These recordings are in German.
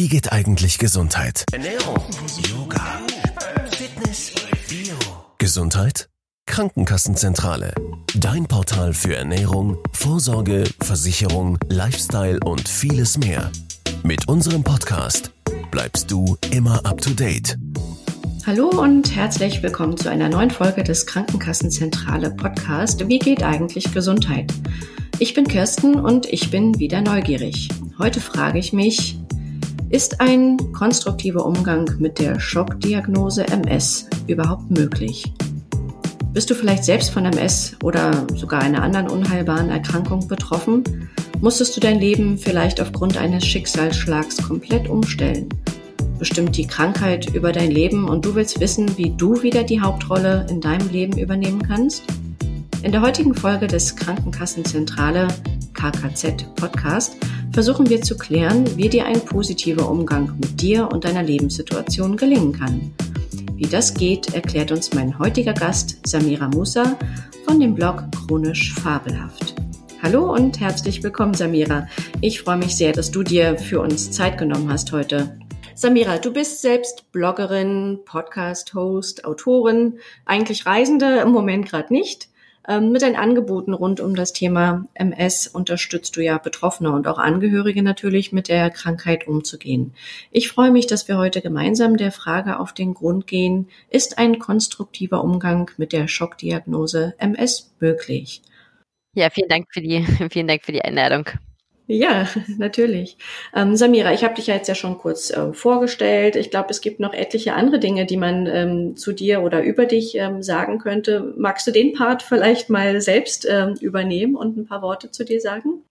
Wie geht eigentlich Gesundheit? Ernährung, Yoga, Fitness, Bio. Gesundheit? Krankenkassenzentrale. Dein Portal für Ernährung, Vorsorge, Versicherung, Lifestyle und vieles mehr. Mit unserem Podcast bleibst du immer up to date. Hallo und herzlich willkommen zu einer neuen Folge des Krankenkassenzentrale Podcast. Wie geht eigentlich Gesundheit? Ich bin Kirsten und ich bin wieder neugierig. Heute frage ich mich, ist ein konstruktiver Umgang mit der Schockdiagnose MS überhaupt möglich? Bist du vielleicht selbst von MS oder sogar einer anderen unheilbaren Erkrankung betroffen? Musstest du dein Leben vielleicht aufgrund eines Schicksalsschlags komplett umstellen? Bestimmt die Krankheit über dein Leben und du willst wissen, wie du wieder die Hauptrolle in deinem Leben übernehmen kannst? In der heutigen Folge des Krankenkassenzentrale KKZ Podcast versuchen wir zu klären, wie dir ein positiver Umgang mit dir und deiner Lebenssituation gelingen kann. Wie das geht, erklärt uns mein heutiger Gast Samira Musa von dem Blog Chronisch Fabelhaft. Hallo und herzlich willkommen, Samira. Ich freue mich sehr, dass du dir für uns Zeit genommen hast heute. Samira, du bist selbst Bloggerin, Podcast-Host, Autorin, eigentlich Reisende, im Moment gerade nicht. Ähm, mit deinen Angeboten rund um das Thema MS unterstützt du ja Betroffene und auch Angehörige natürlich mit der Krankheit umzugehen. Ich freue mich, dass wir heute gemeinsam der Frage auf den Grund gehen, ist ein konstruktiver Umgang mit der Schockdiagnose MS möglich? Ja, vielen Dank für die, vielen Dank für die Einladung. Ja, natürlich. Ähm, Samira, ich habe dich ja jetzt ja schon kurz äh, vorgestellt. Ich glaube, es gibt noch etliche andere Dinge, die man ähm, zu dir oder über dich ähm, sagen könnte. Magst du den Part vielleicht mal selbst ähm, übernehmen und ein paar Worte zu dir sagen?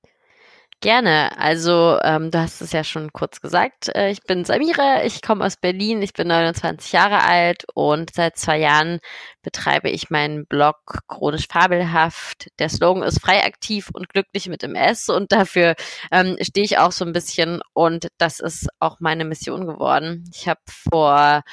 Gerne. Also, ähm, du hast es ja schon kurz gesagt. Äh, ich bin Samira, ich komme aus Berlin, ich bin 29 Jahre alt und seit zwei Jahren betreibe ich meinen Blog Chronisch Fabelhaft. Der Slogan ist frei aktiv und glücklich mit MS und dafür ähm, stehe ich auch so ein bisschen und das ist auch meine Mission geworden. Ich habe vor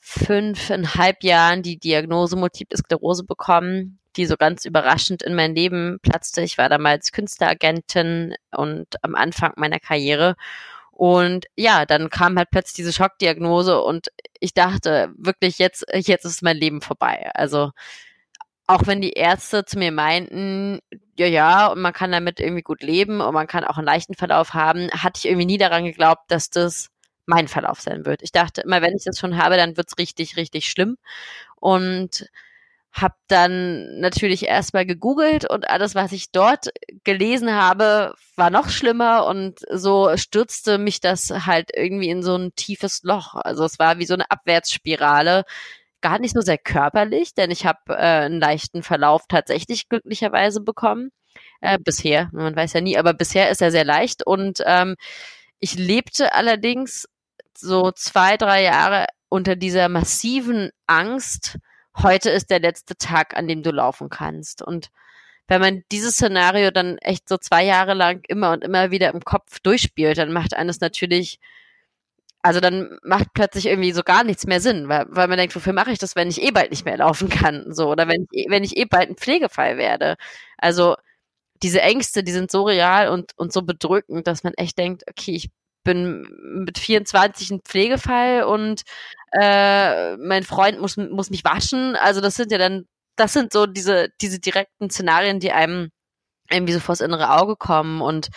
fünfeinhalb Jahren die Diagnose Multiple Sklerose bekommen die so ganz überraschend in mein Leben platzte. Ich war damals Künstleragentin und am Anfang meiner Karriere. Und ja, dann kam halt plötzlich diese Schockdiagnose und ich dachte wirklich, jetzt, jetzt ist mein Leben vorbei. Also auch wenn die Ärzte zu mir meinten, ja, ja, und man kann damit irgendwie gut leben und man kann auch einen leichten Verlauf haben, hatte ich irgendwie nie daran geglaubt, dass das mein Verlauf sein wird. Ich dachte immer, wenn ich das schon habe, dann wird's richtig, richtig schlimm. Und habe dann natürlich erstmal gegoogelt und alles, was ich dort gelesen habe, war noch schlimmer und so stürzte mich das halt irgendwie in so ein tiefes Loch. Also es war wie so eine Abwärtsspirale, gar nicht so sehr körperlich, denn ich habe äh, einen leichten Verlauf tatsächlich glücklicherweise bekommen. Äh, bisher, man weiß ja nie, aber bisher ist er sehr leicht und ähm, ich lebte allerdings so zwei, drei Jahre unter dieser massiven Angst, heute ist der letzte Tag, an dem du laufen kannst. Und wenn man dieses Szenario dann echt so zwei Jahre lang immer und immer wieder im Kopf durchspielt, dann macht eines natürlich, also dann macht plötzlich irgendwie so gar nichts mehr Sinn, weil, weil man denkt, wofür mache ich das, wenn ich eh bald nicht mehr laufen kann, so, oder wenn ich, wenn ich eh bald ein Pflegefall werde. Also, diese Ängste, die sind so real und, und so bedrückend, dass man echt denkt, okay, ich bin mit 24 ein Pflegefall und äh, mein Freund muss, muss mich waschen. Also das sind ja dann, das sind so diese, diese direkten Szenarien, die einem irgendwie so vors innere Auge kommen und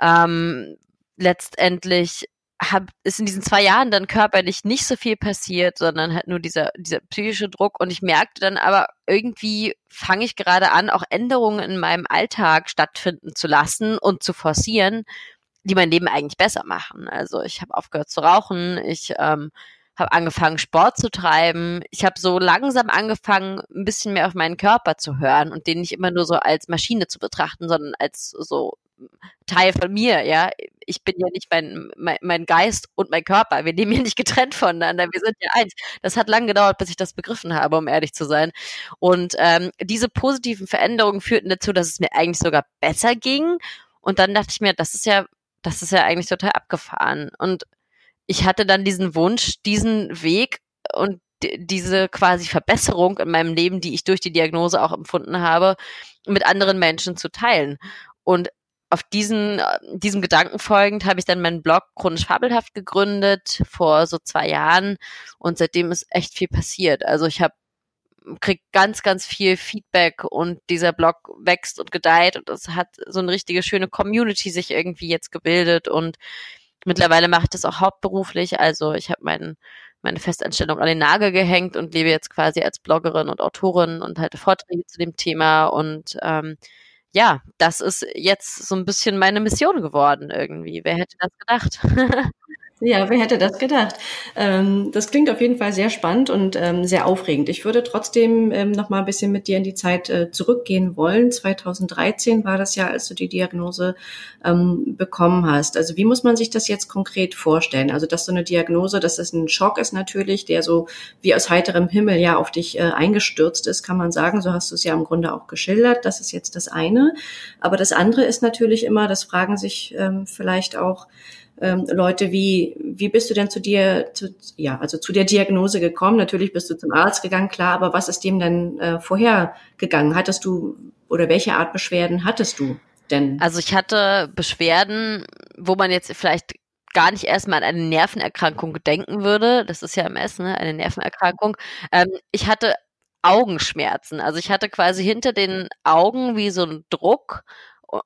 ähm, letztendlich hab, ist in diesen zwei Jahren dann körperlich nicht so viel passiert, sondern halt nur dieser, dieser psychische Druck. Und ich merkte dann aber, irgendwie fange ich gerade an, auch Änderungen in meinem Alltag stattfinden zu lassen und zu forcieren, die mein Leben eigentlich besser machen. Also ich habe aufgehört zu rauchen, ich ähm, habe angefangen, Sport zu treiben. Ich habe so langsam angefangen, ein bisschen mehr auf meinen Körper zu hören und den nicht immer nur so als Maschine zu betrachten, sondern als so Teil von mir, ja. Ich bin ja nicht mein, mein, mein Geist und mein Körper. Wir leben ja nicht getrennt voneinander. Wir sind ja eins. Das hat lange gedauert, bis ich das begriffen habe, um ehrlich zu sein. Und ähm, diese positiven Veränderungen führten dazu, dass es mir eigentlich sogar besser ging. Und dann dachte ich mir, das ist ja das ist ja eigentlich total abgefahren. Und ich hatte dann diesen Wunsch, diesen Weg und diese quasi Verbesserung in meinem Leben, die ich durch die Diagnose auch empfunden habe, mit anderen Menschen zu teilen. Und auf diesen, diesem Gedanken folgend habe ich dann meinen Blog chronisch fabelhaft gegründet vor so zwei Jahren und seitdem ist echt viel passiert. Also ich habe krieg ganz, ganz viel Feedback und dieser Blog wächst und gedeiht und es hat so eine richtige schöne Community sich irgendwie jetzt gebildet und mittlerweile mache ich das auch hauptberuflich. Also ich habe meinen meine Festanstellung an den Nagel gehängt und lebe jetzt quasi als Bloggerin und Autorin und halte Vorträge zu dem Thema und ähm, ja, das ist jetzt so ein bisschen meine Mission geworden irgendwie. Wer hätte das gedacht? Ja, wer hätte das gedacht? Ähm, das klingt auf jeden Fall sehr spannend und ähm, sehr aufregend. Ich würde trotzdem ähm, noch mal ein bisschen mit dir in die Zeit äh, zurückgehen wollen. 2013 war das Jahr, als du die Diagnose ähm, bekommen hast. Also wie muss man sich das jetzt konkret vorstellen? Also dass so eine Diagnose, dass das ein Schock ist natürlich, der so wie aus heiterem Himmel ja auf dich äh, eingestürzt ist, kann man sagen. So hast du es ja im Grunde auch geschildert. Das ist jetzt das eine. Aber das andere ist natürlich immer, das fragen sich vielleicht auch ähm, Leute, wie, wie bist du denn zu dir, zu, ja, also zu der Diagnose gekommen? Natürlich bist du zum Arzt gegangen, klar, aber was ist dem denn äh, vorher gegangen? Hattest du oder welche Art Beschwerden hattest du denn? Also ich hatte Beschwerden, wo man jetzt vielleicht gar nicht erstmal an eine Nervenerkrankung denken würde. Das ist ja MS, ne? Eine Nervenerkrankung. Ähm, ich hatte Augenschmerzen. Also ich hatte quasi hinter den Augen wie so ein Druck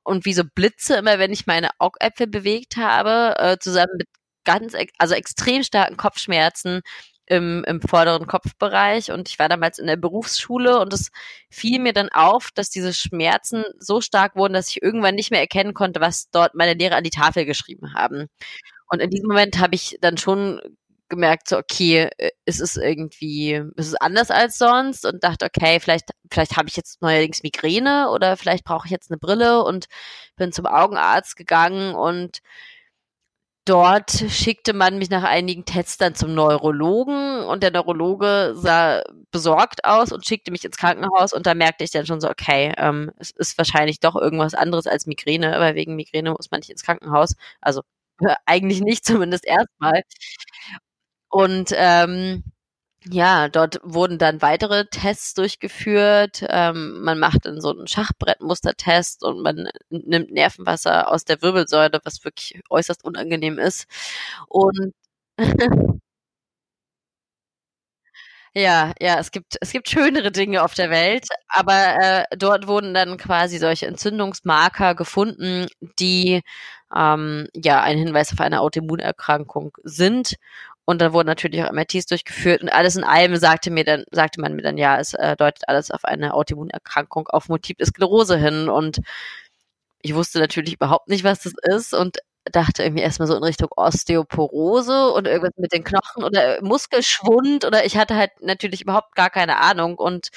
und wie so Blitze immer, wenn ich meine Augäpfel bewegt habe, äh, zusammen mit ganz, also extrem starken Kopfschmerzen im, im vorderen Kopfbereich. Und ich war damals in der Berufsschule und es fiel mir dann auf, dass diese Schmerzen so stark wurden, dass ich irgendwann nicht mehr erkennen konnte, was dort meine Lehrer an die Tafel geschrieben haben. Und in diesem Moment habe ich dann schon gemerkt, so, okay, äh, es ist irgendwie, es ist anders als sonst und dachte, okay, vielleicht, vielleicht habe ich jetzt neuerdings Migräne oder vielleicht brauche ich jetzt eine Brille und bin zum Augenarzt gegangen und dort schickte man mich nach einigen Tests dann zum Neurologen und der Neurologe sah besorgt aus und schickte mich ins Krankenhaus und da merkte ich dann schon so, okay, ähm, es ist wahrscheinlich doch irgendwas anderes als Migräne, weil wegen Migräne muss man nicht ins Krankenhaus. Also eigentlich nicht, zumindest erstmal. Und ähm, ja, dort wurden dann weitere Tests durchgeführt. Ähm, man macht dann so einen Schachbrettmustertest und man nimmt Nervenwasser aus der Wirbelsäule, was wirklich äußerst unangenehm ist. Und Ja, ja, es gibt, es gibt schönere Dinge auf der Welt, aber äh, dort wurden dann quasi solche Entzündungsmarker gefunden, die ähm, ja ein Hinweis auf eine Autoimmunerkrankung sind. Und dann wurden natürlich auch MRTs durchgeführt und alles in allem sagte mir dann, sagte man mir dann, ja, es äh, deutet alles auf eine Autoimmunerkrankung, auf Multiple Sklerose hin. Und ich wusste natürlich überhaupt nicht, was das ist und dachte irgendwie erstmal so in Richtung Osteoporose und irgendwas mit den Knochen oder Muskelschwund oder ich hatte halt natürlich überhaupt gar keine Ahnung und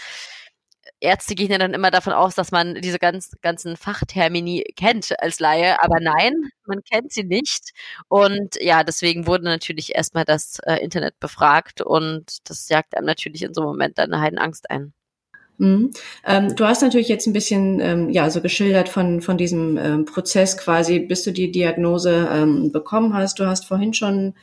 Ärzte gehen ja dann immer davon aus, dass man diese ganz, ganzen Fachtermini kennt als Laie, aber nein, man kennt sie nicht. Und ja, deswegen wurde natürlich erstmal das äh, Internet befragt und das jagt einem natürlich in so einem Moment dann eine Heidenangst ein. Mhm. Ähm, du hast natürlich jetzt ein bisschen ähm, ja so geschildert von von diesem ähm, Prozess quasi, bis du die Diagnose ähm, bekommen hast. Du hast vorhin schon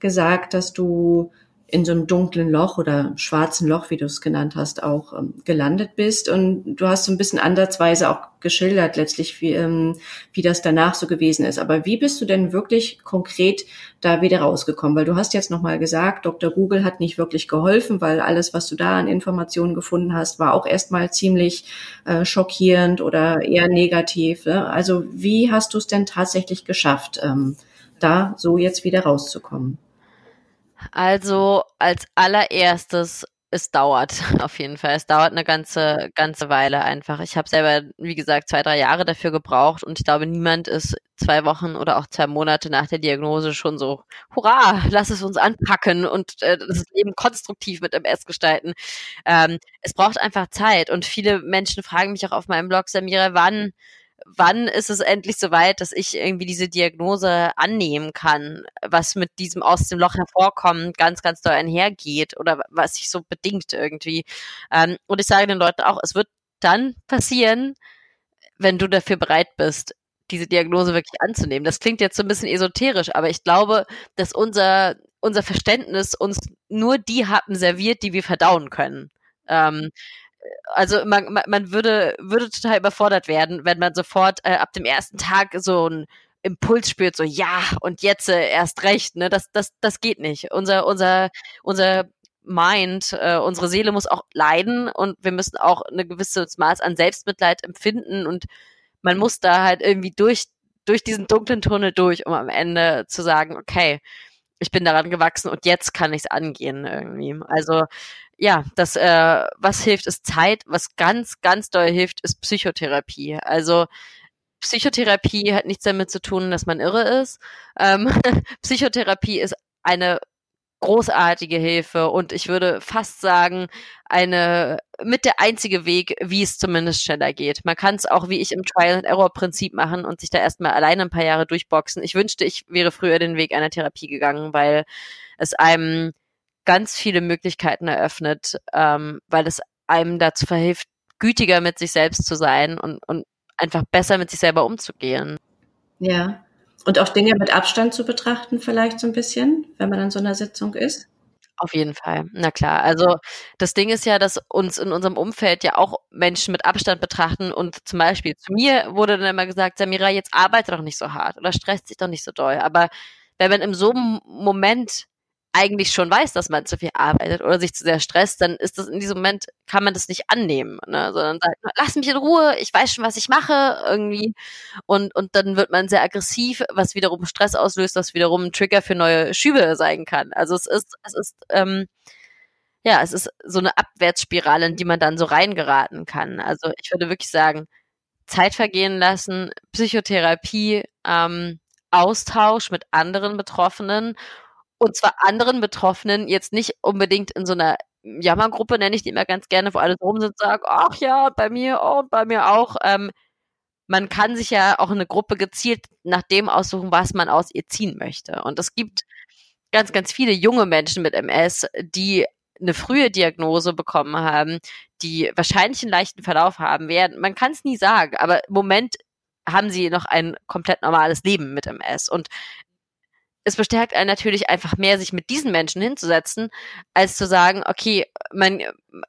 gesagt, dass du in so einem dunklen Loch oder schwarzen Loch, wie du es genannt hast, auch ähm, gelandet bist. Und du hast so ein bisschen andersweise auch geschildert letztlich, wie, ähm, wie das danach so gewesen ist. Aber wie bist du denn wirklich konkret da wieder rausgekommen? Weil du hast jetzt nochmal gesagt, Dr. Google hat nicht wirklich geholfen, weil alles, was du da an Informationen gefunden hast, war auch erstmal ziemlich äh, schockierend oder eher negativ. Ne? Also wie hast du es denn tatsächlich geschafft, ähm, da so jetzt wieder rauszukommen? Also als allererstes, es dauert auf jeden Fall. Es dauert eine ganze, ganze Weile einfach. Ich habe selber, wie gesagt, zwei, drei Jahre dafür gebraucht und ich glaube, niemand ist zwei Wochen oder auch zwei Monate nach der Diagnose schon so, hurra, lass es uns anpacken und äh, das Leben konstruktiv mit MS gestalten. Ähm, es braucht einfach Zeit und viele Menschen fragen mich auch auf meinem Blog, Samira, wann wann ist es endlich soweit, dass ich irgendwie diese Diagnose annehmen kann, was mit diesem aus dem Loch hervorkommen ganz, ganz doll einhergeht oder was sich so bedingt irgendwie. Ähm, und ich sage den Leuten auch, es wird dann passieren, wenn du dafür bereit bist, diese Diagnose wirklich anzunehmen. Das klingt jetzt so ein bisschen esoterisch, aber ich glaube, dass unser, unser Verständnis uns nur die Happen serviert, die wir verdauen können. Ähm, also man, man, würde, würde total überfordert werden, wenn man sofort äh, ab dem ersten Tag so ein Impuls spürt, so ja, und jetzt äh, erst recht, ne? Das, das, das geht nicht. Unser, unser, unser Mind, äh, unsere Seele muss auch leiden und wir müssen auch eine gewisse Maß an Selbstmitleid empfinden und man muss da halt irgendwie durch, durch diesen dunklen Tunnel durch, um am Ende zu sagen, okay, ich bin daran gewachsen und jetzt kann ich es angehen irgendwie. Also ja, das, äh, was hilft, ist Zeit. Was ganz, ganz doll hilft, ist Psychotherapie. Also Psychotherapie hat nichts damit zu tun, dass man irre ist. Ähm, Psychotherapie ist eine großartige Hilfe und ich würde fast sagen, eine mit der einzige Weg, wie es zumindest schneller geht. Man kann es auch wie ich im Trial and Error Prinzip machen und sich da erstmal alleine ein paar Jahre durchboxen. Ich wünschte, ich wäre früher den Weg einer Therapie gegangen, weil es einem ganz viele Möglichkeiten eröffnet, ähm, weil es einem dazu verhilft, gütiger mit sich selbst zu sein und, und einfach besser mit sich selber umzugehen. Ja. Und auch Dinge mit Abstand zu betrachten, vielleicht so ein bisschen, wenn man in so einer Sitzung ist? Auf jeden Fall, na klar. Also das Ding ist ja, dass uns in unserem Umfeld ja auch Menschen mit Abstand betrachten und zum Beispiel zu mir wurde dann immer gesagt, Samira, jetzt arbeite doch nicht so hart oder stresst sich doch nicht so doll. Aber wenn man in so einem Moment eigentlich schon weiß, dass man zu viel arbeitet oder sich zu sehr stresst, dann ist das in diesem Moment, kann man das nicht annehmen, ne? sondern sagt, lass mich in Ruhe, ich weiß schon, was ich mache, irgendwie. Und, und dann wird man sehr aggressiv, was wiederum Stress auslöst, was wiederum ein Trigger für neue Schübe sein kann. Also es ist, es ist, ähm, ja, es ist so eine Abwärtsspirale, in die man dann so reingeraten kann. Also ich würde wirklich sagen, Zeit vergehen lassen, Psychotherapie, ähm, Austausch mit anderen Betroffenen und zwar anderen Betroffenen, jetzt nicht unbedingt in so einer Jammergruppe, nenne ich die immer ganz gerne, wo alle rum sind sagen, ach ja, bei mir oh, und bei mir auch. Ähm, man kann sich ja auch eine Gruppe gezielt nach dem aussuchen, was man aus ihr ziehen möchte. Und es gibt ganz, ganz viele junge Menschen mit MS, die eine frühe Diagnose bekommen haben, die wahrscheinlich einen leichten Verlauf haben werden. Man kann es nie sagen, aber im Moment haben sie noch ein komplett normales Leben mit MS. Und es bestärkt einen natürlich einfach mehr, sich mit diesen Menschen hinzusetzen, als zu sagen, okay, man,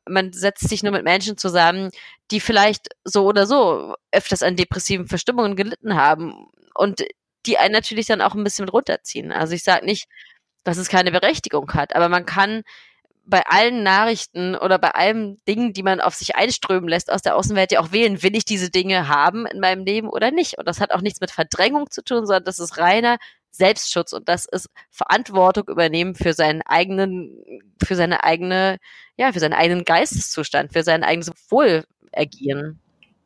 man setzt sich nur mit Menschen zusammen, die vielleicht so oder so öfters an depressiven Verstimmungen gelitten haben und die einen natürlich dann auch ein bisschen runterziehen. Also ich sage nicht, dass es keine Berechtigung hat, aber man kann bei allen Nachrichten oder bei allen Dingen, die man auf sich einströmen lässt aus der Außenwelt, ja auch wählen, will ich diese Dinge haben in meinem Leben oder nicht. Und das hat auch nichts mit Verdrängung zu tun, sondern das ist reiner Selbstschutz und das ist Verantwortung übernehmen für seinen eigenen, für seine eigene, ja, für seinen eigenen Geisteszustand, für sein eigenes Wohlergehen.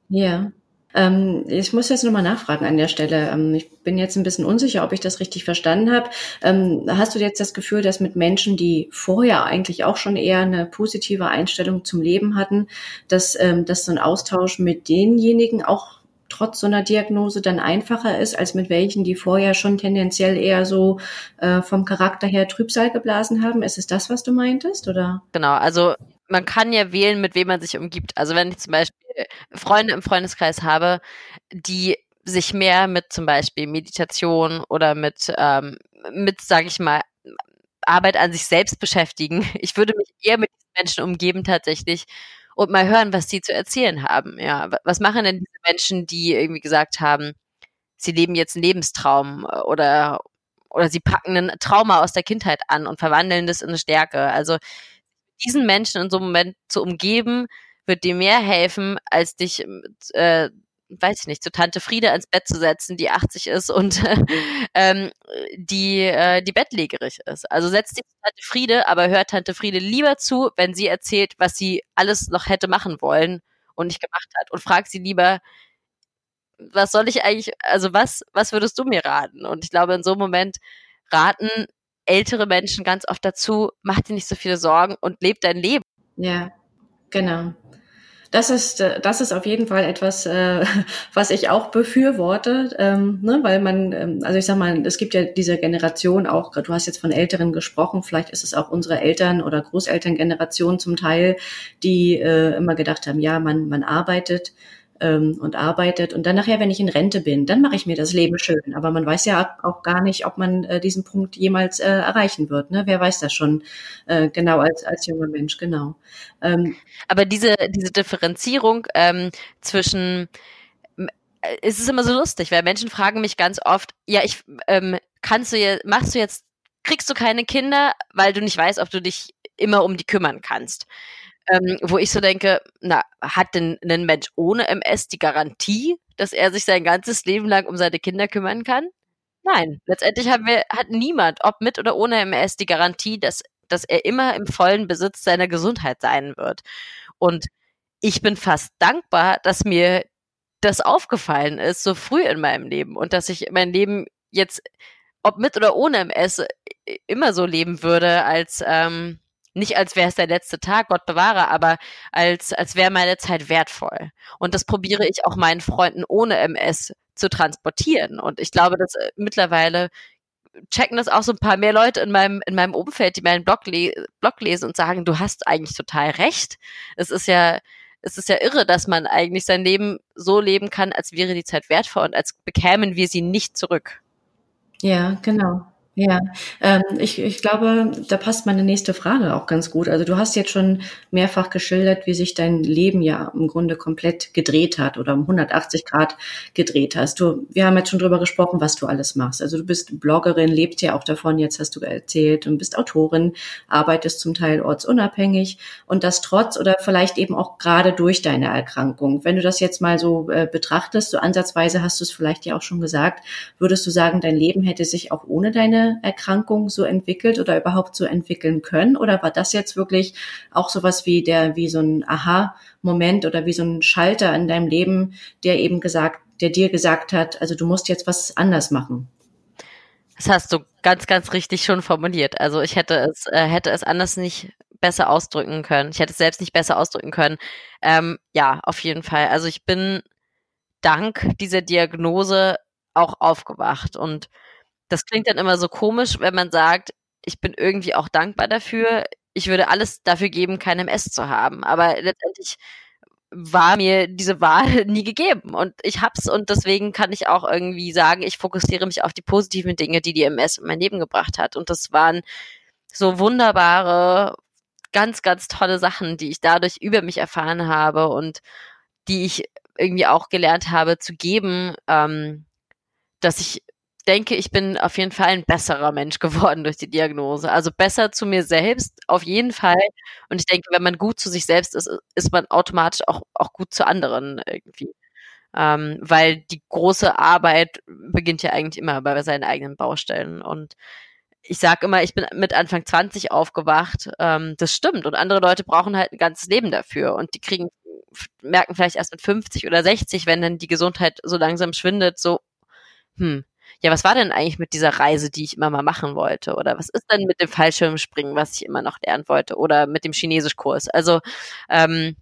Ja. Ähm, ich muss jetzt nochmal nachfragen an der Stelle. Ähm, ich bin jetzt ein bisschen unsicher, ob ich das richtig verstanden habe. Ähm, hast du jetzt das Gefühl, dass mit Menschen, die vorher eigentlich auch schon eher eine positive Einstellung zum Leben hatten, dass, ähm, dass so ein Austausch mit denjenigen auch trotz so einer Diagnose dann einfacher ist, als mit welchen, die vorher schon tendenziell eher so äh, vom Charakter her Trübsal geblasen haben. Ist es das, was du meintest, oder? Genau, also man kann ja wählen, mit wem man sich umgibt. Also wenn ich zum Beispiel Freunde im Freundeskreis habe, die sich mehr mit zum Beispiel Meditation oder mit, ähm, mit, sage ich mal, Arbeit an sich selbst beschäftigen. Ich würde mich eher mit diesen Menschen umgeben tatsächlich und mal hören, was die zu erzählen haben. Ja, was machen denn diese Menschen, die irgendwie gesagt haben, sie leben jetzt einen Lebenstraum äh, oder oder sie packen ein Trauma aus der Kindheit an und verwandeln das in eine Stärke. Also diesen Menschen in so einem Moment zu umgeben, wird dir mehr helfen, als dich äh, weiß ich nicht, zu Tante Friede ans Bett zu setzen, die 80 ist und ähm, die, äh, die bettlägerig ist. Also setzt dich zu Tante Friede, aber hört Tante Friede lieber zu, wenn sie erzählt, was sie alles noch hätte machen wollen und nicht gemacht hat. Und fragt sie lieber, was soll ich eigentlich, also was, was würdest du mir raten? Und ich glaube, in so einem Moment raten ältere Menschen ganz oft dazu, mach dir nicht so viele Sorgen und leb dein Leben. Ja, genau. Das ist, äh, das ist auf jeden Fall etwas, äh, was ich auch befürworte, ähm, ne, weil man, ähm, also ich sag mal, es gibt ja diese Generation auch, du hast jetzt von Älteren gesprochen, vielleicht ist es auch unsere Eltern- oder Großelterngeneration zum Teil, die äh, immer gedacht haben, ja, man, man arbeitet ähm, und arbeitet. Und dann nachher, wenn ich in Rente bin, dann mache ich mir das Leben schön. Aber man weiß ja auch gar nicht, ob man äh, diesen Punkt jemals äh, erreichen wird. Ne? Wer weiß das schon äh, genau als, als junger Mensch, genau. Ähm, Aber diese, diese Differenzierung ähm, zwischen es ist immer so lustig, weil Menschen fragen mich ganz oft, ja, ich ähm, kannst du jetzt, machst du jetzt, kriegst du keine Kinder, weil du nicht weißt, ob du dich immer um die kümmern kannst. Ähm, wo ich so denke, na, hat denn ein Mensch ohne MS die Garantie, dass er sich sein ganzes Leben lang um seine Kinder kümmern kann? Nein, letztendlich haben wir, hat niemand, ob mit oder ohne MS, die Garantie, dass, dass er immer im vollen Besitz seiner Gesundheit sein wird. Und ich bin fast dankbar, dass mir das aufgefallen ist, so früh in meinem Leben und dass ich mein Leben jetzt, ob mit oder ohne MS, immer so leben würde, als ähm, nicht als wäre es der letzte Tag, Gott bewahre, aber als, als wäre meine Zeit wertvoll. Und das probiere ich auch meinen Freunden ohne MS zu transportieren. Und ich glaube, dass äh, mittlerweile checken das auch so ein paar mehr Leute in meinem, in meinem Umfeld, die meinen Blog, le Blog lesen und sagen, du hast eigentlich total recht. Es ist ja, es ist ja irre, dass man eigentlich sein Leben so leben kann, als wäre die Zeit wertvoll und als bekämen wir sie nicht zurück. Ja, genau. Ja, ähm, ich, ich glaube, da passt meine nächste Frage auch ganz gut. Also du hast jetzt schon mehrfach geschildert, wie sich dein Leben ja im Grunde komplett gedreht hat oder um 180 Grad gedreht hast. Du, wir haben jetzt schon drüber gesprochen, was du alles machst. Also du bist Bloggerin, lebst ja auch davon, jetzt hast du erzählt, und bist Autorin, arbeitest zum Teil ortsunabhängig und das trotz oder vielleicht eben auch gerade durch deine Erkrankung. Wenn du das jetzt mal so äh, betrachtest, so ansatzweise hast du es vielleicht ja auch schon gesagt, würdest du sagen, dein Leben hätte sich auch ohne deine Erkrankung so entwickelt oder überhaupt so entwickeln können? Oder war das jetzt wirklich auch sowas wie der, wie so ein Aha-Moment oder wie so ein Schalter in deinem Leben, der eben gesagt, der dir gesagt hat, also du musst jetzt was anders machen? Das hast du ganz, ganz richtig schon formuliert. Also ich hätte es, äh, hätte es anders nicht besser ausdrücken können. Ich hätte es selbst nicht besser ausdrücken können. Ähm, ja, auf jeden Fall. Also ich bin dank dieser Diagnose auch aufgewacht und das klingt dann immer so komisch, wenn man sagt, ich bin irgendwie auch dankbar dafür. Ich würde alles dafür geben, kein MS zu haben. Aber letztendlich war mir diese Wahl nie gegeben und ich hab's und deswegen kann ich auch irgendwie sagen, ich fokussiere mich auf die positiven Dinge, die die MS in mein Leben gebracht hat und das waren so wunderbare, ganz, ganz tolle Sachen, die ich dadurch über mich erfahren habe und die ich irgendwie auch gelernt habe zu geben, ähm, dass ich denke, ich bin auf jeden Fall ein besserer Mensch geworden durch die Diagnose. Also besser zu mir selbst, auf jeden Fall. Und ich denke, wenn man gut zu sich selbst ist, ist man automatisch auch, auch gut zu anderen irgendwie. Ähm, weil die große Arbeit beginnt ja eigentlich immer bei seinen eigenen Baustellen. Und ich sage immer, ich bin mit Anfang 20 aufgewacht. Ähm, das stimmt. Und andere Leute brauchen halt ein ganzes Leben dafür. Und die kriegen, merken vielleicht erst mit 50 oder 60, wenn dann die Gesundheit so langsam schwindet, so, hm, ja, was war denn eigentlich mit dieser Reise, die ich immer mal machen wollte? Oder was ist denn mit dem Fallschirmspringen, was ich immer noch lernen wollte? Oder mit dem Chinesischkurs? Also ähm,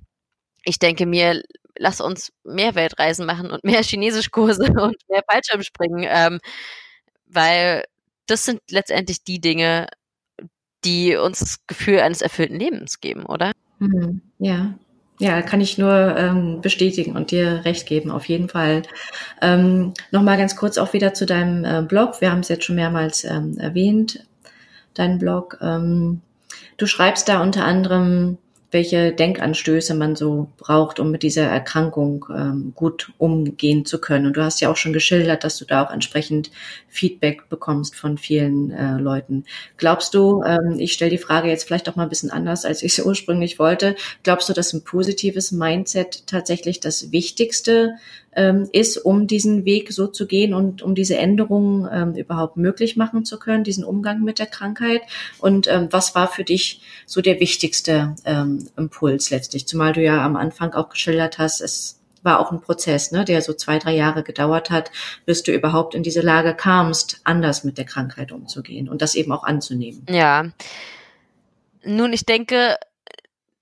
ich denke mir, lass uns mehr Weltreisen machen und mehr Chinesischkurse und mehr Fallschirmspringen, ähm, weil das sind letztendlich die Dinge, die uns das Gefühl eines erfüllten Lebens geben, oder? Mhm. Ja, ja, kann ich nur ähm, bestätigen und dir recht geben, auf jeden Fall. Ähm, Nochmal ganz kurz auch wieder zu deinem äh, Blog. Wir haben es jetzt schon mehrmals ähm, erwähnt, deinen Blog. Ähm, du schreibst da unter anderem welche Denkanstöße man so braucht, um mit dieser Erkrankung ähm, gut umgehen zu können. Und du hast ja auch schon geschildert, dass du da auch entsprechend Feedback bekommst von vielen äh, Leuten. Glaubst du, ähm, ich stelle die Frage jetzt vielleicht auch mal ein bisschen anders, als ich es ursprünglich wollte, glaubst du, dass ein positives Mindset tatsächlich das Wichtigste ähm, ist, um diesen Weg so zu gehen und um diese Änderungen ähm, überhaupt möglich machen zu können, diesen Umgang mit der Krankheit? Und ähm, was war für dich so der wichtigste ähm, Impuls letztlich? Zumal du ja am Anfang auch geschildert hast, es war auch ein Prozess, ne, der so zwei, drei Jahre gedauert hat, bis du überhaupt in diese Lage kamst, anders mit der Krankheit umzugehen und das eben auch anzunehmen. Ja. Nun, ich denke,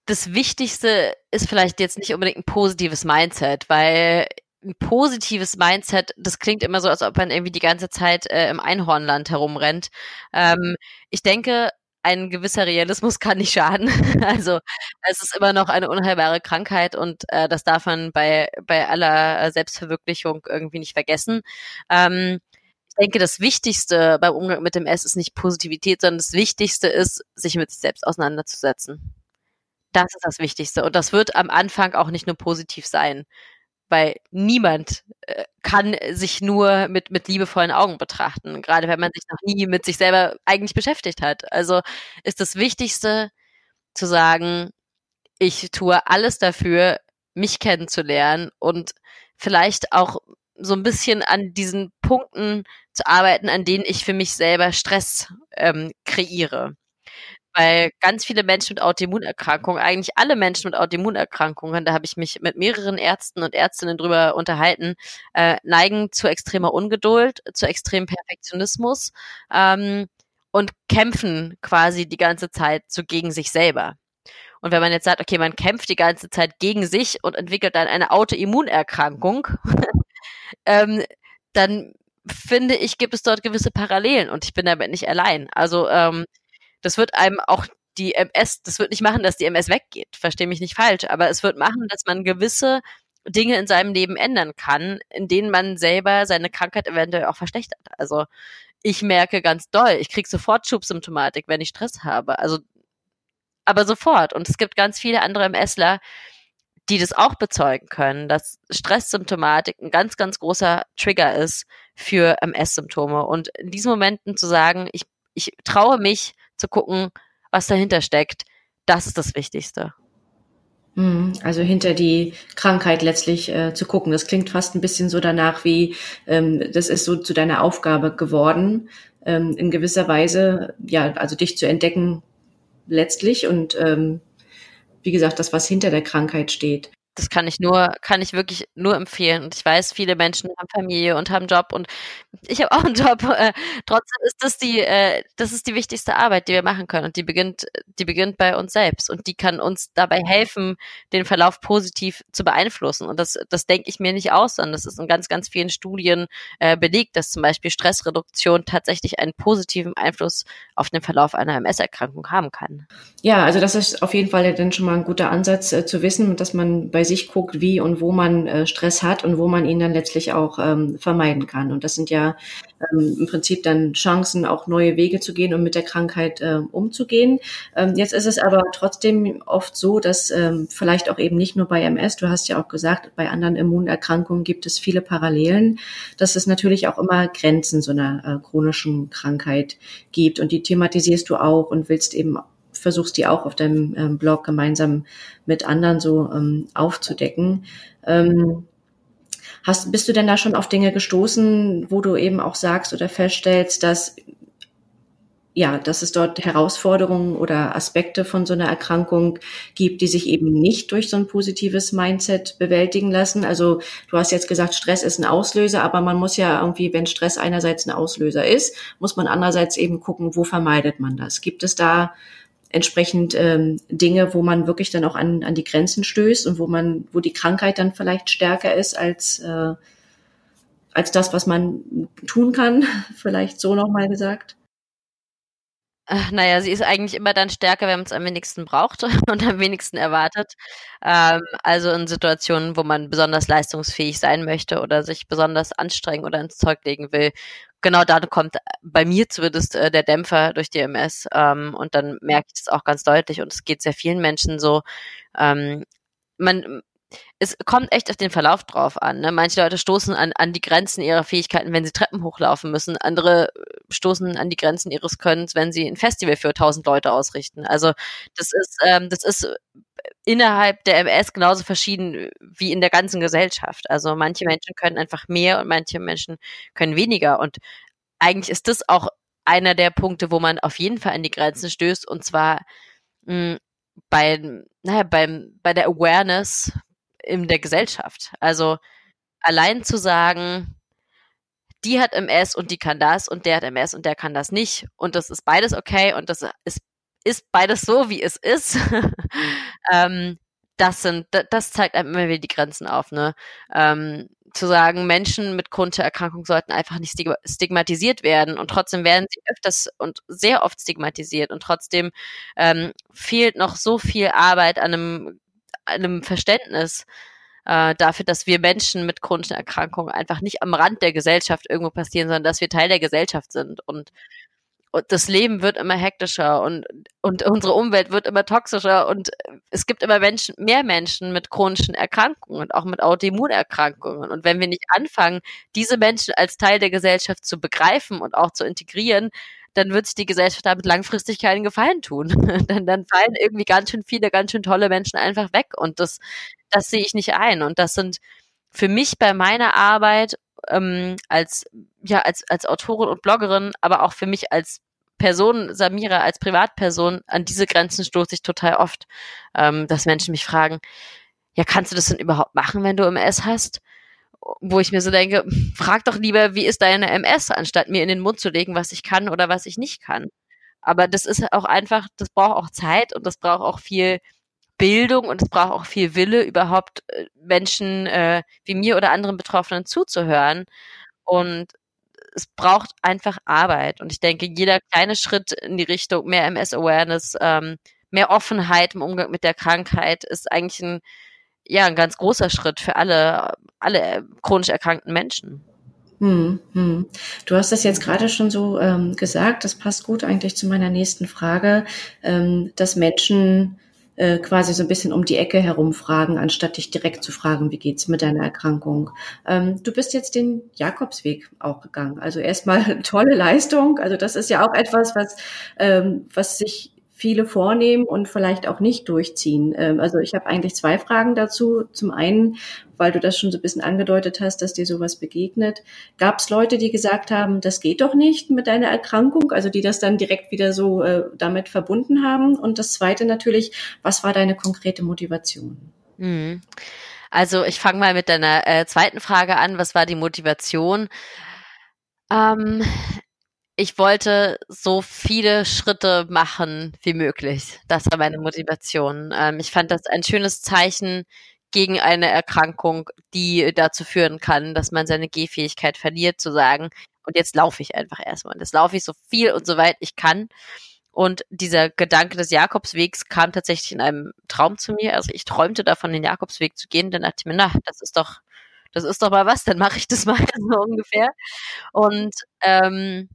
das Wichtigste ist vielleicht jetzt nicht unbedingt ein positives Mindset, weil ein positives Mindset, das klingt immer so, als ob man irgendwie die ganze Zeit äh, im Einhornland herumrennt. Ähm, ich denke, ein gewisser Realismus kann nicht schaden. Also es ist immer noch eine unheilbare Krankheit und äh, das darf man bei, bei aller Selbstverwirklichung irgendwie nicht vergessen. Ähm, ich denke, das Wichtigste beim Umgang mit dem S ist nicht Positivität, sondern das Wichtigste ist, sich mit sich selbst auseinanderzusetzen. Das ist das Wichtigste. Und das wird am Anfang auch nicht nur positiv sein weil niemand äh, kann sich nur mit, mit liebevollen Augen betrachten, gerade wenn man sich noch nie mit sich selber eigentlich beschäftigt hat. Also ist das Wichtigste zu sagen, ich tue alles dafür, mich kennenzulernen und vielleicht auch so ein bisschen an diesen Punkten zu arbeiten, an denen ich für mich selber Stress ähm, kreiere weil ganz viele Menschen mit Autoimmunerkrankungen, eigentlich alle Menschen mit Autoimmunerkrankungen, da habe ich mich mit mehreren Ärzten und Ärztinnen drüber unterhalten, äh, neigen zu extremer Ungeduld, zu extremem Perfektionismus ähm, und kämpfen quasi die ganze Zeit so gegen sich selber. Und wenn man jetzt sagt, okay, man kämpft die ganze Zeit gegen sich und entwickelt dann eine Autoimmunerkrankung, ähm, dann finde ich, gibt es dort gewisse Parallelen und ich bin damit nicht allein. Also ähm, das wird einem auch die MS, das wird nicht machen, dass die MS weggeht, verstehe mich nicht falsch, aber es wird machen, dass man gewisse Dinge in seinem Leben ändern kann, in denen man selber seine Krankheit eventuell auch verschlechtert. Also ich merke ganz doll, ich kriege sofort Schubsymptomatik, wenn ich Stress habe. Also aber sofort. Und es gibt ganz viele andere MSler, die das auch bezeugen können, dass Stresssymptomatik ein ganz, ganz großer Trigger ist für MS-Symptome. Und in diesen Momenten zu sagen, ich, ich traue mich, zu gucken, was dahinter steckt. Das ist das Wichtigste. Mhm. Also hinter die Krankheit letztlich äh, zu gucken. Das klingt fast ein bisschen so danach, wie ähm, das ist so zu deiner Aufgabe geworden, ähm, in gewisser Weise, ja, also dich zu entdecken letztlich und ähm, wie gesagt, das, was hinter der Krankheit steht das kann ich nur, kann ich wirklich nur empfehlen. Und ich weiß, viele Menschen haben Familie und haben Job und ich habe auch einen Job. Äh, trotzdem ist das die, äh, das ist die wichtigste Arbeit, die wir machen können. Und die beginnt, die beginnt bei uns selbst. Und die kann uns dabei helfen, den Verlauf positiv zu beeinflussen. Und das, das denke ich mir nicht aus, sondern das ist in ganz, ganz vielen Studien äh, belegt, dass zum Beispiel Stressreduktion tatsächlich einen positiven Einfluss auf den Verlauf einer MS-Erkrankung haben kann. Ja, also das ist auf jeden Fall dann schon mal ein guter Ansatz äh, zu wissen, dass man bei sich guckt, wie und wo man äh, Stress hat und wo man ihn dann letztlich auch ähm, vermeiden kann. Und das sind ja ähm, im Prinzip dann Chancen, auch neue Wege zu gehen und mit der Krankheit äh, umzugehen. Ähm, jetzt ist es aber trotzdem oft so, dass ähm, vielleicht auch eben nicht nur bei MS, du hast ja auch gesagt, bei anderen Immunerkrankungen gibt es viele Parallelen, dass es natürlich auch immer Grenzen so einer äh, chronischen Krankheit gibt. Und die thematisierst du auch und willst eben versuchst die auch auf deinem ähm, Blog gemeinsam mit anderen so ähm, aufzudecken. Ähm, hast, bist du denn da schon auf Dinge gestoßen, wo du eben auch sagst oder feststellst, dass ja, dass es dort Herausforderungen oder Aspekte von so einer Erkrankung gibt, die sich eben nicht durch so ein positives Mindset bewältigen lassen. Also du hast jetzt gesagt, Stress ist ein Auslöser, aber man muss ja irgendwie, wenn Stress einerseits ein Auslöser ist, muss man andererseits eben gucken, wo vermeidet man das? Gibt es da entsprechend ähm, Dinge, wo man wirklich dann auch an, an die Grenzen stößt und wo man, wo die Krankheit dann vielleicht stärker ist als, äh, als das, was man tun kann, vielleicht so nochmal gesagt. Äh, naja, sie ist eigentlich immer dann stärker, wenn man es am wenigsten braucht und am wenigsten erwartet. Ähm, also in Situationen, wo man besonders leistungsfähig sein möchte oder sich besonders anstrengen oder ins Zeug legen will genau da kommt bei mir zumindest äh, der Dämpfer durch die MS ähm, und dann merke ich das auch ganz deutlich und es geht sehr vielen Menschen so. Ähm, man, es kommt echt auf den Verlauf drauf an. Ne? Manche Leute stoßen an, an die Grenzen ihrer Fähigkeiten, wenn sie Treppen hochlaufen müssen. Andere stoßen an die Grenzen ihres Könnens, wenn sie ein Festival für tausend Leute ausrichten. Also das ist, ähm, das ist innerhalb der MS genauso verschieden wie in der ganzen Gesellschaft. Also manche Menschen können einfach mehr und manche Menschen können weniger. Und eigentlich ist das auch einer der Punkte, wo man auf jeden Fall an die Grenzen stößt. Und zwar mh, hm, bei, naja, beim, bei der Awareness in der Gesellschaft. Also allein zu sagen, die hat MS und die kann das und der hat MS und der kann das nicht. Und das ist beides okay und das ist ist beides so, wie es ist. ähm, das sind, das zeigt einem immer wieder die Grenzen auf, ne? Ähm, zu sagen, Menschen mit chronischer Erkrankung sollten einfach nicht stigmatisiert werden und trotzdem werden sie öfters und sehr oft stigmatisiert und trotzdem ähm, fehlt noch so viel Arbeit an einem, an einem Verständnis äh, dafür, dass wir Menschen mit chronischen Erkrankungen einfach nicht am Rand der Gesellschaft irgendwo passieren, sondern dass wir Teil der Gesellschaft sind und das Leben wird immer hektischer und, und unsere Umwelt wird immer toxischer und es gibt immer Menschen, mehr Menschen mit chronischen Erkrankungen und auch mit Autoimmunerkrankungen. Und wenn wir nicht anfangen, diese Menschen als Teil der Gesellschaft zu begreifen und auch zu integrieren, dann wird sich die Gesellschaft damit langfristig keinen Gefallen tun. dann, dann fallen irgendwie ganz schön viele, ganz schön tolle Menschen einfach weg. Und das, das sehe ich nicht ein. Und das sind für mich bei meiner Arbeit ähm, als ja als als Autorin und Bloggerin, aber auch für mich als Person, Samira als Privatperson, an diese Grenzen stoße ich total oft, ähm, dass Menschen mich fragen, ja, kannst du das denn überhaupt machen, wenn du MS hast? Wo ich mir so denke, frag doch lieber, wie ist deine MS, anstatt mir in den Mund zu legen, was ich kann oder was ich nicht kann. Aber das ist auch einfach, das braucht auch Zeit und das braucht auch viel Bildung und es braucht auch viel Wille, überhaupt äh, Menschen äh, wie mir oder anderen Betroffenen zuzuhören. Und es braucht einfach Arbeit. Und ich denke, jeder kleine Schritt in die Richtung mehr MS-Awareness, ähm, mehr Offenheit im Umgang mit der Krankheit ist eigentlich ein, ja, ein ganz großer Schritt für alle, alle chronisch erkrankten Menschen. Hm, hm. Du hast das jetzt gerade schon so ähm, gesagt, das passt gut eigentlich zu meiner nächsten Frage, ähm, dass Menschen äh, quasi so ein bisschen um die Ecke herumfragen, anstatt dich direkt zu fragen, wie geht's mit deiner Erkrankung. Ähm, du bist jetzt den Jakobsweg auch gegangen. Also erstmal tolle Leistung. Also das ist ja auch etwas, was, ähm, was sich viele vornehmen und vielleicht auch nicht durchziehen. Ähm, also ich habe eigentlich zwei Fragen dazu. Zum einen, weil du das schon so ein bisschen angedeutet hast, dass dir sowas begegnet. Gab es Leute, die gesagt haben, das geht doch nicht mit deiner Erkrankung, also die das dann direkt wieder so äh, damit verbunden haben? Und das zweite natürlich, was war deine konkrete Motivation? Mhm. Also ich fange mal mit deiner äh, zweiten Frage an. Was war die Motivation? Ähm, ich wollte so viele Schritte machen wie möglich. Das war meine Motivation. Ähm, ich fand das ein schönes Zeichen gegen eine Erkrankung, die dazu führen kann, dass man seine Gehfähigkeit verliert, zu sagen, und jetzt laufe ich einfach erstmal. Und jetzt laufe ich so viel und so weit ich kann. Und dieser Gedanke des Jakobswegs kam tatsächlich in einem Traum zu mir. Also ich träumte davon, den Jakobsweg zu gehen. Dann dachte ich mir, na, das ist doch, das ist doch mal was, dann mache ich das mal so ungefähr. Und ähm,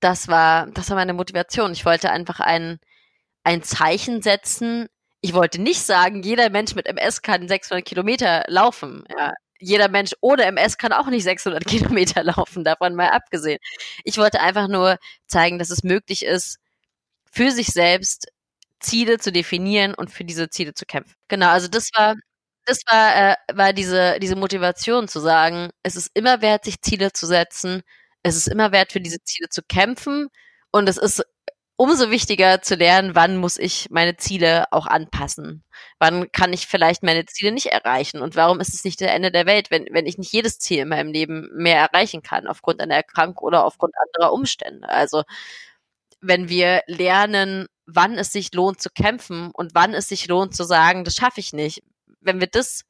das war, das war meine Motivation. Ich wollte einfach ein, ein Zeichen setzen. Ich wollte nicht sagen, jeder Mensch mit MS kann 600 Kilometer laufen. Ja. Jeder Mensch ohne MS kann auch nicht 600 Kilometer laufen, davon mal abgesehen. Ich wollte einfach nur zeigen, dass es möglich ist, für sich selbst Ziele zu definieren und für diese Ziele zu kämpfen. Genau, also das war, das war, äh, war diese, diese Motivation zu sagen, es ist immer wert, sich Ziele zu setzen, es ist immer wert, für diese Ziele zu kämpfen und es ist umso wichtiger zu lernen, wann muss ich meine Ziele auch anpassen? Wann kann ich vielleicht meine Ziele nicht erreichen? Und warum ist es nicht der Ende der Welt, wenn, wenn ich nicht jedes Ziel in meinem Leben mehr erreichen kann, aufgrund einer Erkrankung oder aufgrund anderer Umstände? Also, wenn wir lernen, wann es sich lohnt zu kämpfen und wann es sich lohnt zu sagen, das schaffe ich nicht. Wenn wir das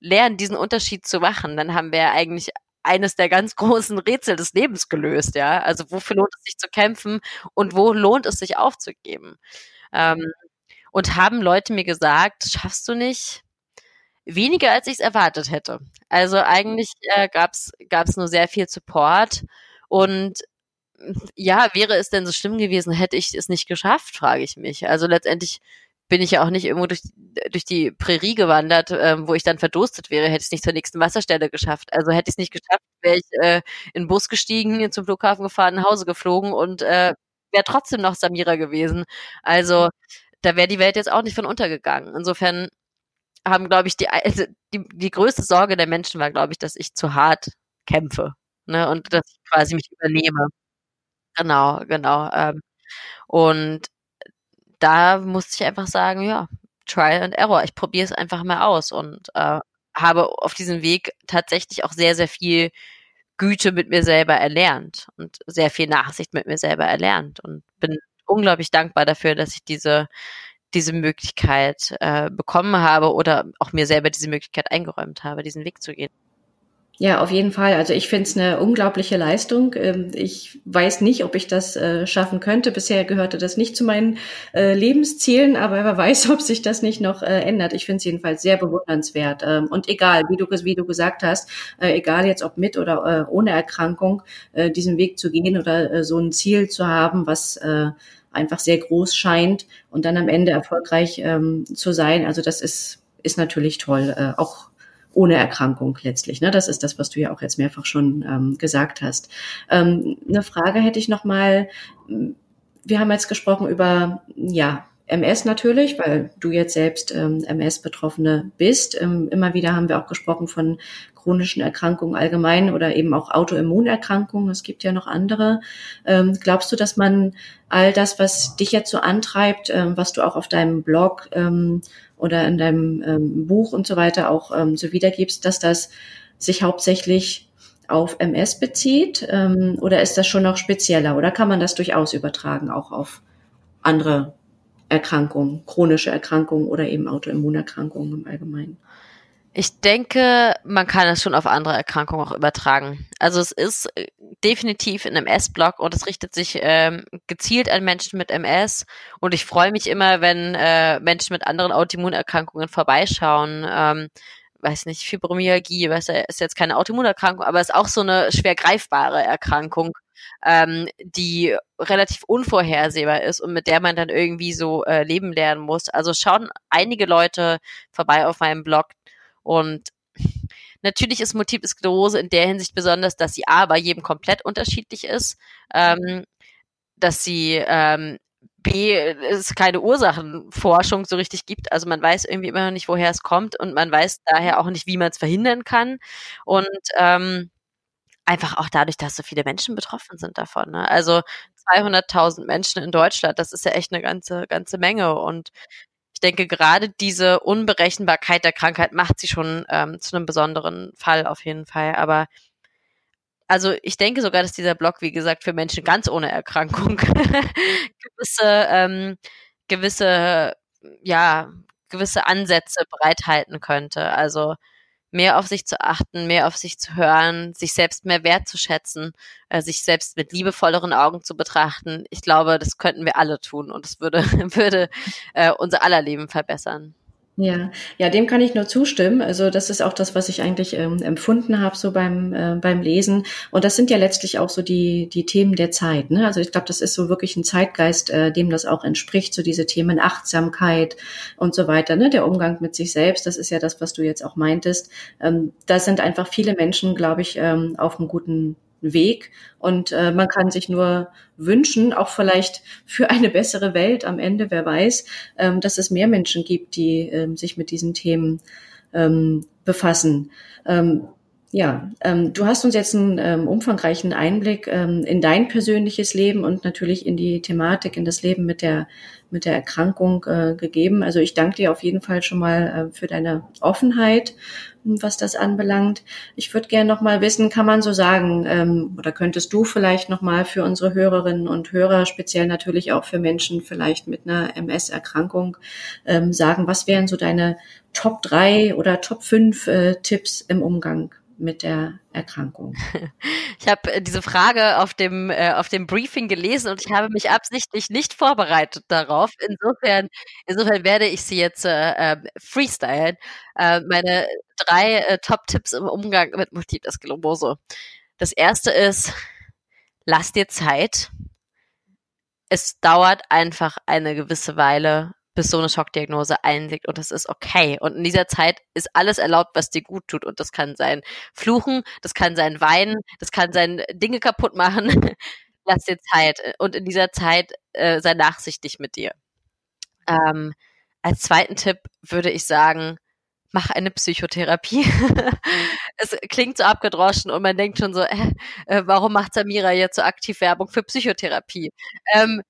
lernen, diesen Unterschied zu machen, dann haben wir eigentlich eines der ganz großen Rätsel des Lebens gelöst, ja. Also wofür lohnt es sich zu kämpfen und wo lohnt es sich aufzugeben? Ähm, und haben Leute mir gesagt, schaffst du nicht? Weniger als ich es erwartet hätte. Also eigentlich äh, gab es nur sehr viel Support und ja, wäre es denn so schlimm gewesen, hätte ich es nicht geschafft, frage ich mich. Also letztendlich bin ich ja auch nicht irgendwo durch, durch die Prärie gewandert, ähm, wo ich dann verdurstet wäre, hätte ich es nicht zur nächsten Wasserstelle geschafft. Also hätte ich es nicht geschafft, wäre ich äh, in den Bus gestiegen, zum Flughafen gefahren, nach Hause geflogen und äh, wäre trotzdem noch Samira gewesen. Also da wäre die Welt jetzt auch nicht von untergegangen. Insofern haben, glaube ich, die, also die, die größte Sorge der Menschen war, glaube ich, dass ich zu hart kämpfe. Ne? Und dass ich quasi mich übernehme. Genau, genau. Ähm, und da musste ich einfach sagen, ja, Trial and Error. Ich probiere es einfach mal aus und äh, habe auf diesem Weg tatsächlich auch sehr, sehr viel Güte mit mir selber erlernt und sehr viel Nachsicht mit mir selber erlernt und bin unglaublich dankbar dafür, dass ich diese diese Möglichkeit äh, bekommen habe oder auch mir selber diese Möglichkeit eingeräumt habe, diesen Weg zu gehen. Ja, auf jeden Fall. Also ich finde es eine unglaubliche Leistung. Ähm, ich weiß nicht, ob ich das äh, schaffen könnte. Bisher gehörte das nicht zu meinen äh, Lebenszielen, aber wer weiß, ob sich das nicht noch äh, ändert. Ich finde es jedenfalls sehr bewundernswert. Ähm, und egal, wie du, wie du gesagt hast, egal jetzt ob mit oder ohne Erkrankung, diesen Weg zu gehen oder so ein Ziel zu haben, was einfach sehr groß scheint und dann am Ende erfolgreich ähm, zu sein. Also das ist, ist natürlich toll. auch ohne Erkrankung letztlich. Ne? Das ist das, was du ja auch jetzt mehrfach schon ähm, gesagt hast. Ähm, eine Frage hätte ich noch mal. Wir haben jetzt gesprochen über ja MS natürlich, weil du jetzt selbst ähm, MS-Betroffene bist. Ähm, immer wieder haben wir auch gesprochen von chronischen Erkrankungen allgemein oder eben auch Autoimmunerkrankungen. Es gibt ja noch andere. Ähm, glaubst du, dass man all das, was dich jetzt so antreibt, ähm, was du auch auf deinem Blog ähm, oder in deinem ähm, Buch und so weiter auch ähm, so wiedergibst, dass das sich hauptsächlich auf MS bezieht ähm, oder ist das schon noch spezieller oder kann man das durchaus übertragen auch auf andere Erkrankungen, chronische Erkrankungen oder eben Autoimmunerkrankungen im Allgemeinen? Ich denke, man kann es schon auf andere Erkrankungen auch übertragen. Also es ist äh, definitiv in MS-Block und es richtet sich ähm, gezielt an Menschen mit MS. Und ich freue mich immer, wenn äh, Menschen mit anderen Autoimmunerkrankungen vorbeischauen. Ähm, weiß nicht, Fibromyalgie, weiß ist jetzt keine Autoimmunerkrankung, aber ist auch so eine schwer greifbare Erkrankung, ähm, die relativ unvorhersehbar ist und mit der man dann irgendwie so äh, leben lernen muss. Also schauen einige Leute vorbei auf meinem Blog, und natürlich ist Multiple Sklerose in der Hinsicht besonders, dass sie A bei jedem komplett unterschiedlich ist, ähm, dass sie ähm, B, es keine Ursachenforschung so richtig gibt. Also man weiß irgendwie immer noch nicht, woher es kommt und man weiß daher auch nicht, wie man es verhindern kann. Und ähm, einfach auch dadurch, dass so viele Menschen betroffen sind davon. Ne? Also 200.000 Menschen in Deutschland, das ist ja echt eine ganze, ganze Menge. Und denke, gerade diese Unberechenbarkeit der Krankheit macht sie schon ähm, zu einem besonderen Fall auf jeden Fall. Aber also ich denke sogar, dass dieser Blog, wie gesagt, für Menschen ganz ohne Erkrankung gewisse, ähm, gewisse, ja, gewisse Ansätze bereithalten könnte. Also mehr auf sich zu achten, mehr auf sich zu hören, sich selbst mehr wertzuschätzen, äh, sich selbst mit liebevolleren Augen zu betrachten. Ich glaube, das könnten wir alle tun und es würde, würde äh, unser aller Leben verbessern. Ja, ja, dem kann ich nur zustimmen. Also das ist auch das, was ich eigentlich ähm, empfunden habe so beim äh, beim Lesen. Und das sind ja letztlich auch so die die Themen der Zeit. Ne? Also ich glaube, das ist so wirklich ein Zeitgeist, äh, dem das auch entspricht. So diese Themen Achtsamkeit und so weiter. Ne? Der Umgang mit sich selbst. Das ist ja das, was du jetzt auch meintest. Ähm, da sind einfach viele Menschen, glaube ich, ähm, auf einem guten Weg. Und äh, man kann sich nur wünschen, auch vielleicht für eine bessere Welt am Ende, wer weiß, ähm, dass es mehr Menschen gibt, die ähm, sich mit diesen Themen ähm, befassen. Ähm, ja, ähm, du hast uns jetzt einen ähm, umfangreichen Einblick ähm, in dein persönliches Leben und natürlich in die Thematik, in das Leben mit der mit der Erkrankung äh, gegeben. Also ich danke dir auf jeden Fall schon mal äh, für deine Offenheit, was das anbelangt. Ich würde gerne noch mal wissen, kann man so sagen, ähm, oder könntest du vielleicht noch mal für unsere Hörerinnen und Hörer, speziell natürlich auch für Menschen vielleicht mit einer MS-Erkrankung, ähm, sagen, was wären so deine Top drei oder Top fünf äh, Tipps im Umgang mit der Erkrankung? Ich habe äh, diese Frage auf dem, äh, auf dem Briefing gelesen und ich habe mich absichtlich nicht vorbereitet darauf. Insofern, insofern werde ich sie jetzt äh, ähm, freestylen. Äh, meine drei äh, Top-Tipps im Umgang mit Multiple Sklerose. Das erste ist, lass dir Zeit. Es dauert einfach eine gewisse Weile, bis so eine Schockdiagnose einlegt und das ist okay. Und in dieser Zeit ist alles erlaubt, was dir gut tut. Und das kann sein Fluchen, das kann sein Weinen, das kann sein Dinge kaputt machen. Lass dir Zeit. Und in dieser Zeit äh, sei nachsichtig mit dir. Ähm, als zweiten Tipp würde ich sagen, mach eine Psychotherapie. es klingt so abgedroschen und man denkt schon so, äh, äh, warum macht Samira jetzt so aktiv Werbung für Psychotherapie? Ähm,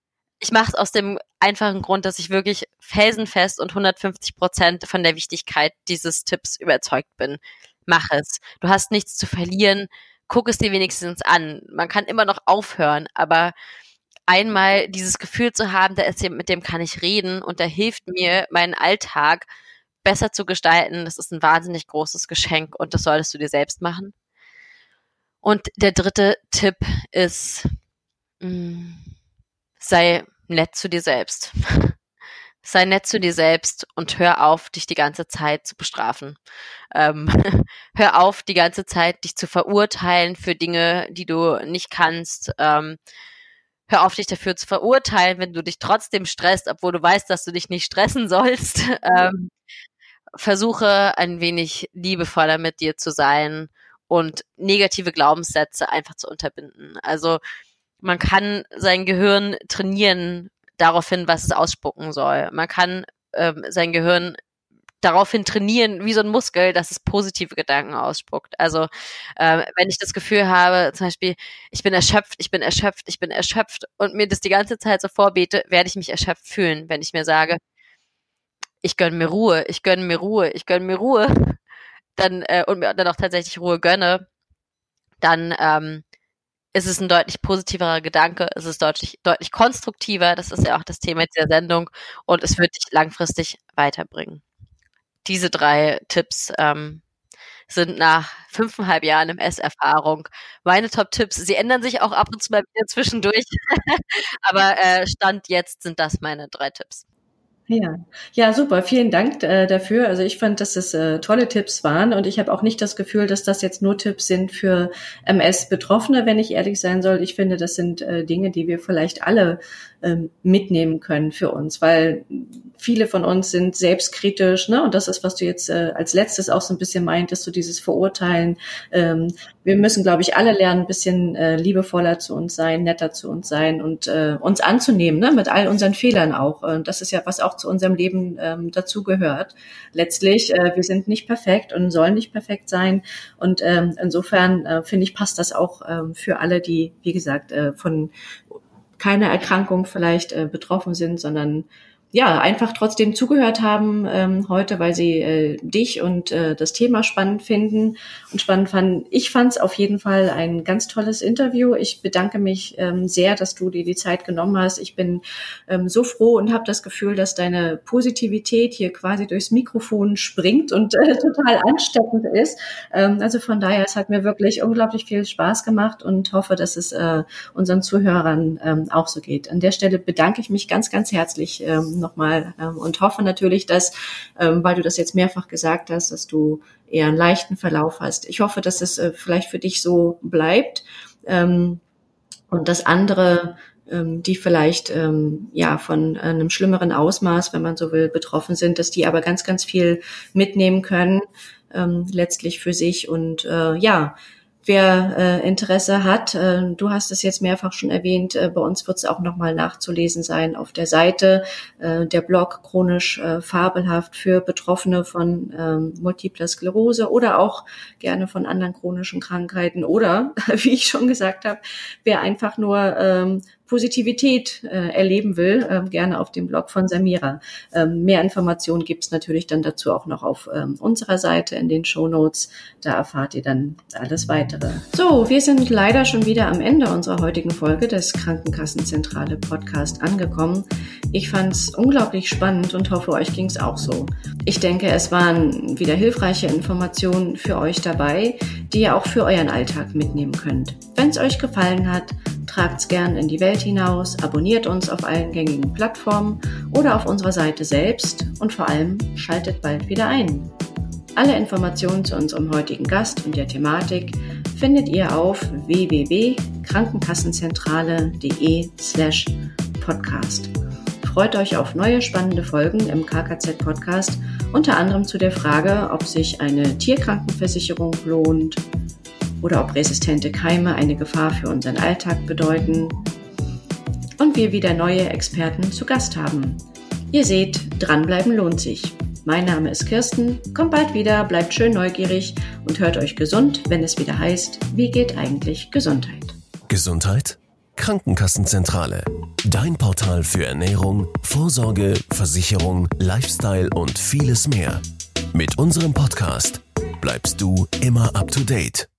ich mache es aus dem einfachen Grund, dass ich wirklich felsenfest und 150 Prozent von der Wichtigkeit dieses Tipps überzeugt bin. Mach es. Du hast nichts zu verlieren. Guck es dir wenigstens an. Man kann immer noch aufhören, aber einmal dieses Gefühl zu haben, da ist jemand, mit dem kann ich reden und der hilft mir, meinen Alltag besser zu gestalten, das ist ein wahnsinnig großes Geschenk und das solltest du dir selbst machen. Und der dritte Tipp ist, mh, mm, sei nett zu dir selbst. sei nett zu dir selbst und hör auf, dich die ganze Zeit zu bestrafen. Ähm, hör auf, die ganze Zeit dich zu verurteilen für Dinge, die du nicht kannst. Ähm, hör auf, dich dafür zu verurteilen, wenn du dich trotzdem stresst, obwohl du weißt, dass du dich nicht stressen sollst. Ähm, versuche ein wenig liebevoller mit dir zu sein und negative Glaubenssätze einfach zu unterbinden. Also man kann sein Gehirn trainieren daraufhin, was es ausspucken soll. Man kann ähm, sein Gehirn daraufhin trainieren, wie so ein Muskel, dass es positive Gedanken ausspuckt. Also äh, wenn ich das Gefühl habe, zum Beispiel, ich bin erschöpft, ich bin erschöpft, ich bin erschöpft und mir das die ganze Zeit so vorbete, werde ich mich erschöpft fühlen, wenn ich mir sage, ich gönne mir Ruhe, ich gönne mir Ruhe, ich gönne mir Ruhe, dann äh, und mir dann auch tatsächlich Ruhe gönne, dann ähm, ist es ein deutlich positiverer Gedanke, es ist deutlich, deutlich konstruktiver, das ist ja auch das Thema dieser Sendung und es wird dich langfristig weiterbringen diese drei Tipps ähm, sind nach fünfeinhalb Jahren MS-Erfahrung meine Top-Tipps. Sie ändern sich auch ab und zu mal wieder zwischendurch, aber äh, Stand jetzt sind das meine drei Tipps. Ja, ja, super. Vielen Dank äh, dafür. Also ich fand, dass es äh, tolle Tipps waren und ich habe auch nicht das Gefühl, dass das jetzt nur Tipps sind für MS-Betroffene, wenn ich ehrlich sein soll. Ich finde, das sind äh, Dinge, die wir vielleicht alle ähm, mitnehmen können für uns, weil viele von uns sind selbstkritisch, ne? Und das ist, was du jetzt äh, als letztes auch so ein bisschen meintest, so dieses Verurteilen. Ähm, wir müssen, glaube ich, alle lernen, ein bisschen äh, liebevoller zu uns sein, netter zu uns sein und äh, uns anzunehmen, ne? Mit all unseren Fehlern auch. Und das ist ja, was auch zu unserem Leben ähm, dazugehört. Letztlich, äh, wir sind nicht perfekt und sollen nicht perfekt sein. Und ähm, insofern äh, finde ich, passt das auch ähm, für alle, die, wie gesagt, äh, von keiner Erkrankung vielleicht äh, betroffen sind, sondern ja, einfach trotzdem zugehört haben ähm, heute, weil sie äh, dich und äh, das Thema spannend finden und spannend fanden. Ich fand es auf jeden Fall ein ganz tolles Interview. Ich bedanke mich ähm, sehr, dass du dir die Zeit genommen hast. Ich bin ähm, so froh und habe das Gefühl, dass deine Positivität hier quasi durchs Mikrofon springt und äh, total ansteckend ist. Ähm, also von daher, es hat mir wirklich unglaublich viel Spaß gemacht und hoffe, dass es äh, unseren Zuhörern ähm, auch so geht. An der Stelle bedanke ich mich ganz, ganz herzlich. Ähm, nochmal ähm, und hoffe natürlich, dass, ähm, weil du das jetzt mehrfach gesagt hast, dass du eher einen leichten Verlauf hast. Ich hoffe, dass es äh, vielleicht für dich so bleibt ähm, und dass andere ähm, die vielleicht ähm, ja von einem schlimmeren Ausmaß, wenn man so will, betroffen sind, dass die aber ganz, ganz viel mitnehmen können, ähm, letztlich für sich und äh, ja, wer äh, Interesse hat, äh, du hast es jetzt mehrfach schon erwähnt, äh, bei uns wird es auch nochmal nachzulesen sein auf der Seite. Äh, der Blog chronisch äh, fabelhaft für Betroffene von ähm, Multipler Sklerose oder auch gerne von anderen chronischen Krankheiten oder, wie ich schon gesagt habe, wer einfach nur ähm, Positivität äh, erleben will, äh, gerne auf dem Blog von Samira. Ähm, mehr Informationen gibt es natürlich dann dazu auch noch auf ähm, unserer Seite in den Show Notes. Da erfahrt ihr dann alles weitere. So, wir sind leider schon wieder am Ende unserer heutigen Folge des Krankenkassenzentrale Podcast angekommen. Ich fand es unglaublich spannend und hoffe, euch ging es auch so. Ich denke, es waren wieder hilfreiche Informationen für euch dabei, die ihr auch für euren Alltag mitnehmen könnt. Wenn es euch gefallen hat, tragt's gern in die Welt hinaus, abonniert uns auf allen gängigen Plattformen oder auf unserer Seite selbst und vor allem schaltet bald wieder ein. Alle Informationen zu unserem heutigen Gast und der Thematik findet ihr auf www.krankenkassenzentrale.de slash podcast. Freut euch auf neue spannende Folgen im KKZ Podcast, unter anderem zu der Frage, ob sich eine Tierkrankenversicherung lohnt, oder ob resistente Keime eine Gefahr für unseren Alltag bedeuten und wir wieder neue Experten zu Gast haben. Ihr seht, dranbleiben lohnt sich. Mein Name ist Kirsten, kommt bald wieder, bleibt schön neugierig und hört euch gesund, wenn es wieder heißt, wie geht eigentlich Gesundheit? Gesundheit? Krankenkassenzentrale. Dein Portal für Ernährung, Vorsorge, Versicherung, Lifestyle und vieles mehr. Mit unserem Podcast bleibst du immer up to date.